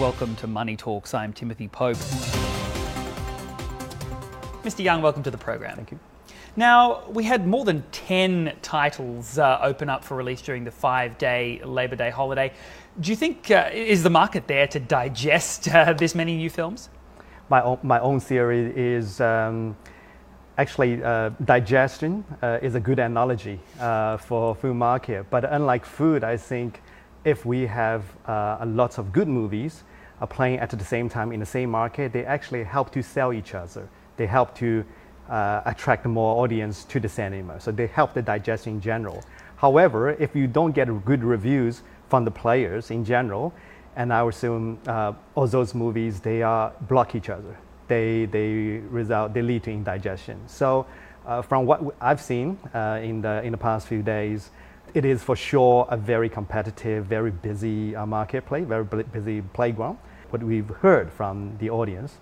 Welcome to Money Talks. I'm Timothy Pope. Mr. Yang, welcome to the program. Thank you. Now, we had more than 10 titles uh, open up for release during the five day Labor Day holiday. Do you think, uh, is the market there to digest uh, this many new films? My own, my own theory is um, actually uh, digestion uh, is a good analogy uh, for food market. But unlike food, I think if we have uh, a lot of good movies are playing at the same time in the same market, they actually help to sell each other. They help to uh, attract more audience to the cinema. So they help the digestion in general. However, if you don't get good reviews from the players in general, and I assume uh, all those movies they are block each other. They they result they lead to indigestion. So uh, from what I've seen uh, in the in the past few days, it is for sure a very competitive, very busy uh, marketplace, very busy playground. What we've heard from the audience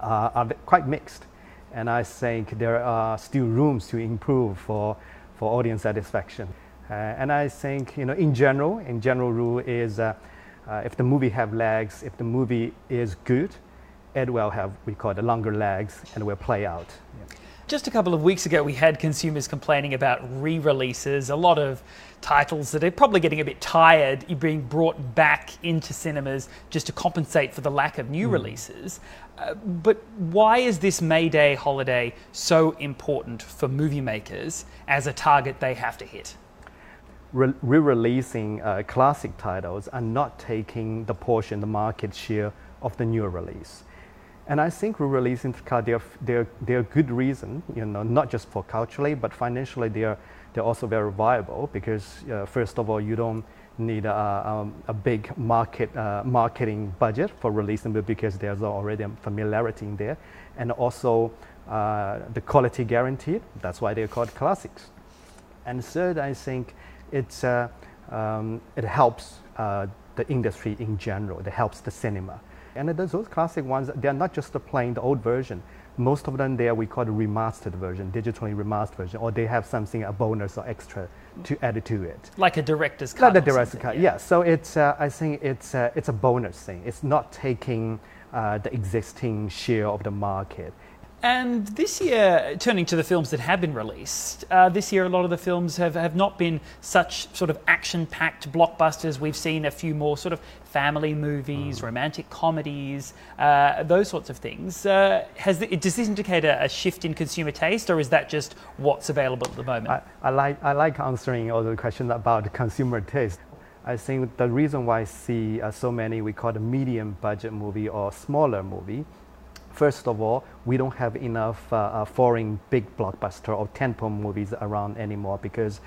uh, are quite mixed, and I think there are still rooms to improve for for audience satisfaction. Uh, and I think you know in general, in general rule is uh, uh, if the movie have legs, if the movie is good, it will have we call it longer legs and will play out. Yeah. Just a couple of weeks ago, we had consumers complaining about re releases, a lot of titles that are probably getting a bit tired being brought back into cinemas just to compensate for the lack of new mm. releases. Uh, but why is this May Day holiday so important for movie makers as a target they have to hit? Re releasing uh, classic titles and not taking the portion, the market share of the new release. And I think re-releasing car, they're, they're, they're good reason, you know, not just for culturally, but financially they're, they're also very viable because uh, first of all, you don't need a, um, a big market, uh, marketing budget for releasing because there's already a familiarity in there. And also uh, the quality guaranteed, that's why they're called classics. And third, I think it's, uh, um, it helps uh, the industry in general, it helps the cinema. And those classic ones, they're not just playing the old version. Most of them there we call the remastered version, digitally remastered version, or they have something, a bonus or extra to add to it. Like a director's cut. Like the director's cut, yeah. yeah. So it's, uh, I think it's, uh, it's a bonus thing. It's not taking uh, the existing share of the market. And this year, turning to the films that have been released, uh, this year a lot of the films have, have not been such sort of action packed blockbusters. We've seen a few more sort of family movies, mm. romantic comedies, uh, those sorts of things. Uh, has the, does this indicate a, a, shift in consumer taste, or is that just what's available at the moment? I, I like, I like answering all the questions about consumer taste. I think the reason why I see uh, so many we call the medium budget movie or smaller movie First of all, we don't have enough uh, uh, foreign big blockbuster or tentpole movies around anymore because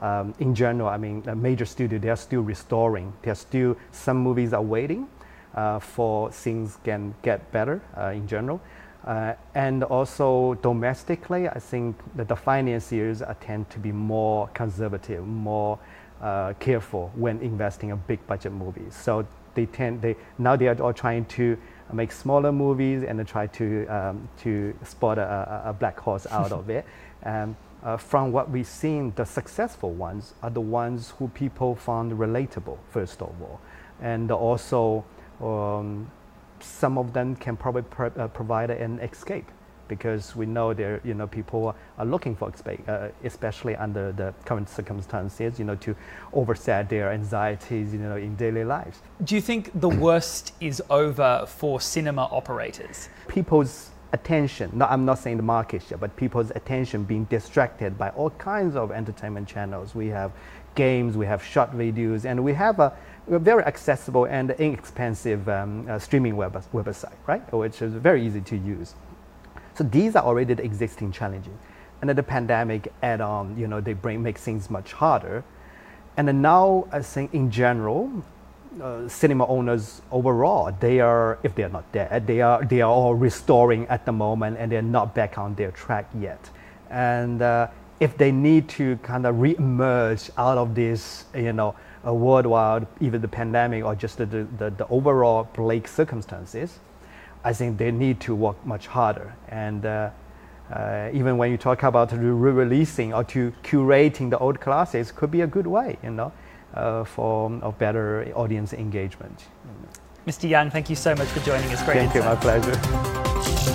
um, in general, I mean, a major studio, they are still restoring. There are still, some movies are waiting uh, for things can get better uh, in general. Uh, and also domestically, I think that the financiers tend to be more conservative, more uh, careful when investing in big budget movies. So they tend, they, now they are all trying to make smaller movies and try to, um, to spot a, a, black horse out of it. Um, uh, from what we've seen, the successful ones are the ones who people found relatable, first of all. And also, um, some of them can probably pro uh, provide an escape because we know there, you know, people are looking for uh, especially under the current circumstances, you know, to overset their anxieties, you know, in daily lives. Do you think the worst is over for cinema operators? People's attention, no, I'm not saying the market share, but people's attention being distracted by all kinds of entertainment channels. We have games, we have short videos, and we have a, a very accessible and inexpensive um, uh, streaming web website, right? Which is very easy to use. So these are already the existing challenges. And then the pandemic add on, you know, they bring, make things much harder. And then now, I think in general, uh, cinema owners overall, they are, if they are not dead, they are, they are all restoring at the moment and they're not back on their track yet. And uh, if they need to kind of re-emerge out of this, you know, worldwide, even the pandemic or just the, the, the overall bleak circumstances, I think they need to work much harder. And uh, uh, even when you talk about re-releasing or to curating the old classes, could be a good way, you know, uh, for a better audience engagement. Mr. Yang, thank you so much for joining us. Great Thank you, my pleasure.